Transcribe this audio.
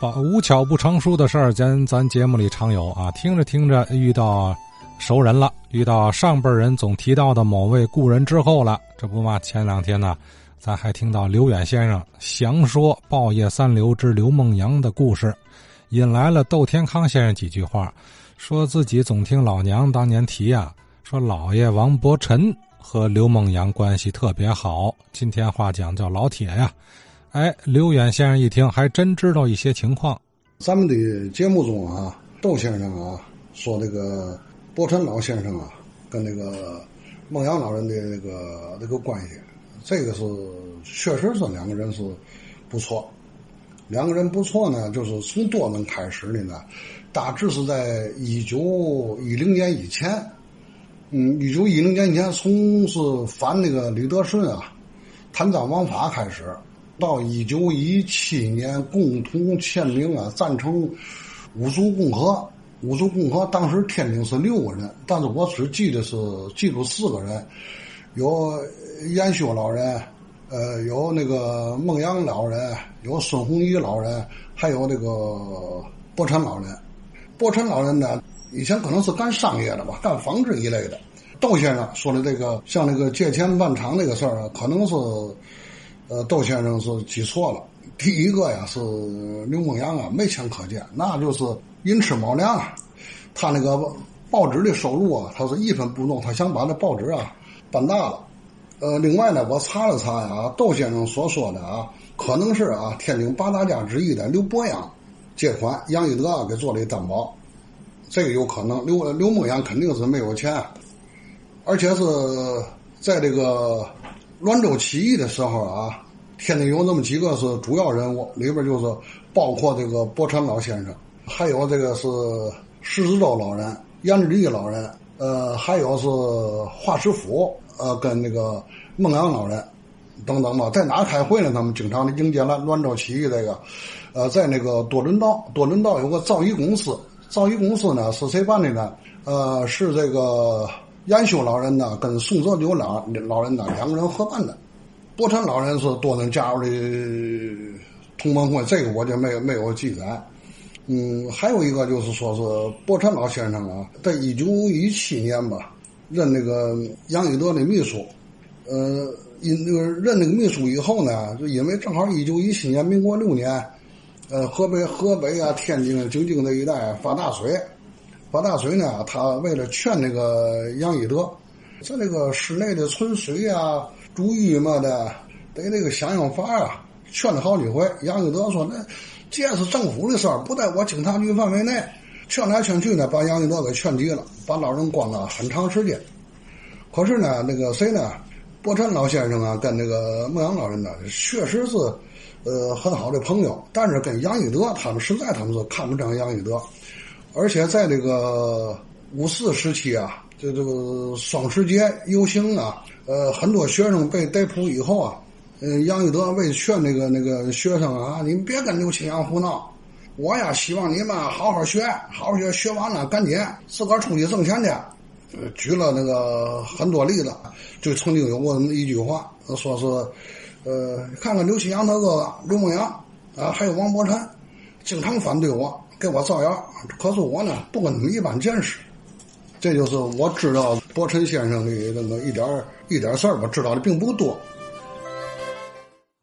把无巧不成书的事儿，咱咱节目里常有啊。听着听着，遇到熟人了，遇到上辈人总提到的某位故人之后了。这不嘛，前两天呢，咱还听到刘远先生详说报业三流之刘梦阳的故事，引来了窦天康先生几句话，说自己总听老娘当年提呀，说老爷王伯臣和刘梦阳关系特别好，今天话讲叫老铁呀。哎，刘远先生一听，还真知道一些情况。咱们的节目中啊，窦先生啊说这个伯辰老先生啊跟那个孟阳老人的那个那个关系，这个是确实是两个人是不错。两个人不错呢，就是从多能开始的呢，大致是在一九一零年以前。嗯，一九一零年以前，从是反那个李德顺啊，贪赃枉法开始。到一九一七年，共同签名啊，赞成五族共和。五族共和当时天津是六个人，但是我只记得是记住四个人，有严修老人，呃，有那个孟阳老人，有孙洪仪老人，还有那个伯辰老人。伯辰老人呢，以前可能是干商业的吧，干纺织一类的。窦先生说的这个，像那个借钱办厂那个事儿啊，可能是。呃，窦先生是记错了。第一个呀是刘梦阳啊，没钱可见，那就是寅吃卯粮啊。他那个报纸的收入啊，他是一分不动，他想把那报纸啊办大了。呃，另外呢，我查了查呀，窦先生所说的啊，可能是啊天津八大家之一的刘伯阳借款，杨一德啊给做了担保，这个有可能。刘刘梦阳肯定是没有钱，而且是在这个。滦州起义的时候啊，天津有那么几个是主要人物，里边就是包括这个伯辰老先生，还有这个是石子洲老人、严志立老人，呃，还有是华师傅，呃，跟那个孟阳老人等等吧。在哪开会呢？他们经常的迎接了滦州起义这个，呃，在那个多伦道，多伦道有个造诣公司，造诣公司呢是谁办的呢？呃，是这个。严修老人呢，跟宋泽流老老人呢两个人合办的。伯辰老人是多能加入的同盟会，这个我就没有没有记载。嗯，还有一个就是说是伯辰老先生啊，在一九一七年吧，任那个杨玉德的秘书。呃，因那个任那个秘书以后呢，就因为正好一九一七年民国六年，呃，河北河北啊、天津、京津这一带发大水。发大水呢，他为了劝那个杨一德，在那个室内的存水啊、煮浴嘛的，得那个想想法啊，劝了好几回。杨一德说：“那这是政府的事儿，不在我警察局范围内。”劝来劝去呢，把杨一德给劝急了，把老人关了很长时间。可是呢，那个谁呢，伯辰老先生啊，跟那个牧羊老人呢，确实是呃很好的朋友，但是跟杨一德他们实在他们是看不上杨一德。而且在这个五四时期啊，这这个双十节游行啊，呃，很多学生被逮捕以后啊，嗯，杨玉德为劝那个那个学生啊，你们别跟刘青阳胡闹，我呀希望你们好好学，好好学，学完了赶紧自个儿出去挣钱去。举了那个很多例子，就曾经有过那么一句话，说是，呃，看看刘青阳他哥哥刘梦阳啊，还有王伯辰，经常反对我。给我造谣，可是我呢不跟他们一般见识，这就是我知道伯辰先生的那个一点一点事儿吧，知道的并不多。